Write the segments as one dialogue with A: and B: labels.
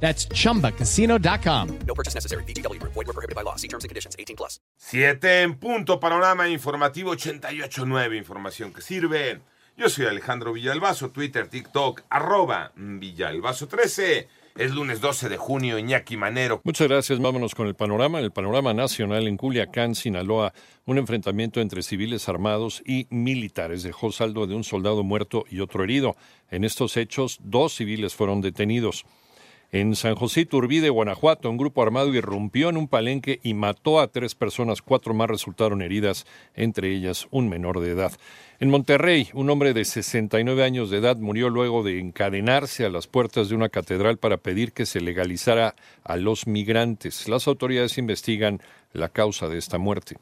A: That's chumbacasino.com.
B: No purchase necessary. BGW. Void were prohibited by law. See terms and conditions. 18 plus.
C: 7 en punto, panorama informativo 88.9, información que sirve. Yo soy Alejandro Villalbazo, Twitter, TikTok, arroba Villalbazo13. Es lunes 12 de junio, Iñaki Manero.
D: Muchas gracias. Vámonos con el panorama. El panorama nacional en Culiacán, Sinaloa, un enfrentamiento entre civiles armados y militares dejó saldo de un soldado muerto y otro herido. En estos hechos, dos civiles fueron detenidos. En San José Iturbide, Guanajuato, un grupo armado irrumpió en un palenque y mató a tres personas, cuatro más resultaron heridas, entre ellas un menor de edad. En Monterrey, un hombre de 69 años de edad murió luego de encadenarse a las puertas de una catedral para pedir que se legalizara a los migrantes. Las autoridades investigan la causa de esta muerte.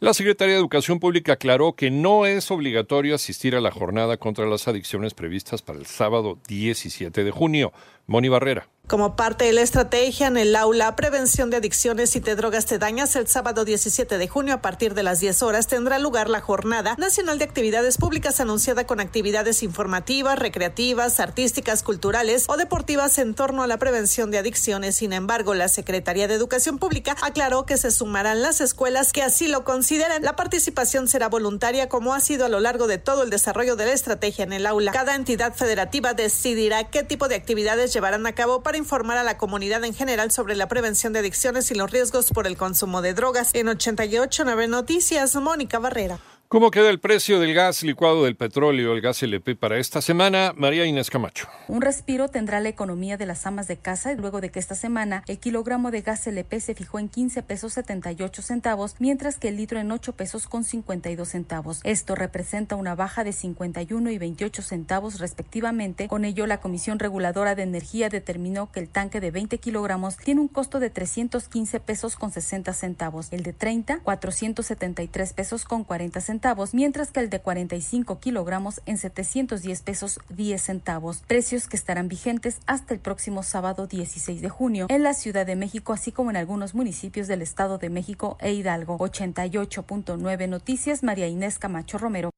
D: La Secretaría de Educación Pública aclaró que no es obligatorio asistir a la jornada contra las adicciones previstas para el sábado 17 de junio. Moni Barrera.
E: Como parte de la estrategia en el aula Prevención de Adicciones y de Drogas Te Dañas, el sábado 17 de junio a partir de las 10 horas tendrá lugar la Jornada Nacional de Actividades Públicas anunciada con actividades informativas, recreativas, artísticas, culturales o deportivas en torno a la prevención de adicciones. Sin embargo, la Secretaría de Educación Pública aclaró que se sumarán las escuelas que así lo consideren. La participación será voluntaria como ha sido a lo largo de todo el desarrollo de la estrategia en el aula. Cada entidad federativa decidirá qué tipo de actividades llevarán a cabo para informar a la comunidad en general sobre la prevención de adicciones y los riesgos por el consumo de drogas. En 88.9 Noticias, Mónica Barrera.
D: ¿Cómo queda el precio del gas licuado del petróleo, el gas LP para esta semana? María Inés Camacho.
F: Un respiro tendrá la economía de las amas de casa luego de que esta semana el kilogramo de gas LP se fijó en 15 pesos 78 centavos, mientras que el litro en 8 pesos con 52 centavos. Esto representa una baja de 51 y 28 centavos respectivamente. Con ello, la Comisión Reguladora de Energía determinó que el tanque de 20 kilogramos tiene un costo de 315 pesos con 60 centavos, el de 30 473 pesos con 40 centavos, mientras que el de 45 kilogramos en 710 pesos 10 centavos, precios que estarán vigentes hasta el próximo sábado 16 de junio en la Ciudad de México, así como en algunos municipios del Estado de México e Hidalgo. 88.9 Noticias, María Inés Camacho Romero.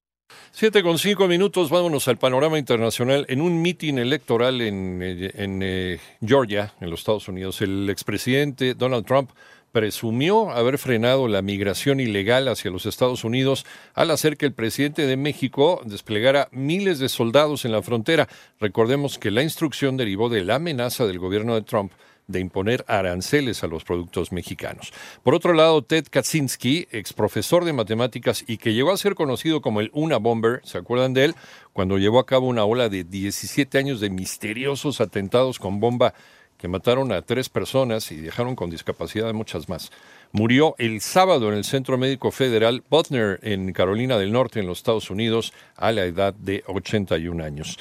D: Siete con cinco minutos, vámonos al panorama internacional. En un mitin electoral en, eh, eh, Georgia, en los Estados Unidos, el expresidente Donald Trump presumió haber frenado la migración ilegal hacia los Estados Unidos al hacer que el presidente de México desplegara miles de soldados en la frontera. Recordemos que la instrucción derivó de la amenaza del gobierno de Trump de imponer aranceles a los productos mexicanos. Por otro lado, Ted Kaczynski, ex profesor de matemáticas y que llegó a ser conocido como el Una Bomber, ¿se acuerdan de él? Cuando llevó a cabo una ola de 17 años de misteriosos atentados con bomba que mataron a tres personas y dejaron con discapacidad a muchas más. Murió el sábado en el Centro Médico Federal Butner en Carolina del Norte, en los Estados Unidos, a la edad de 81 años.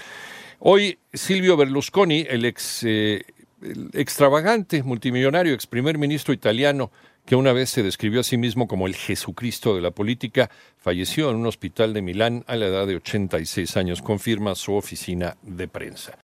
D: Hoy Silvio Berlusconi, el ex eh, el extravagante multimillonario ex primer ministro italiano que una vez se describió a sí mismo como el Jesucristo de la política, falleció en un hospital de Milán a la edad de 86 años, confirma su oficina de prensa.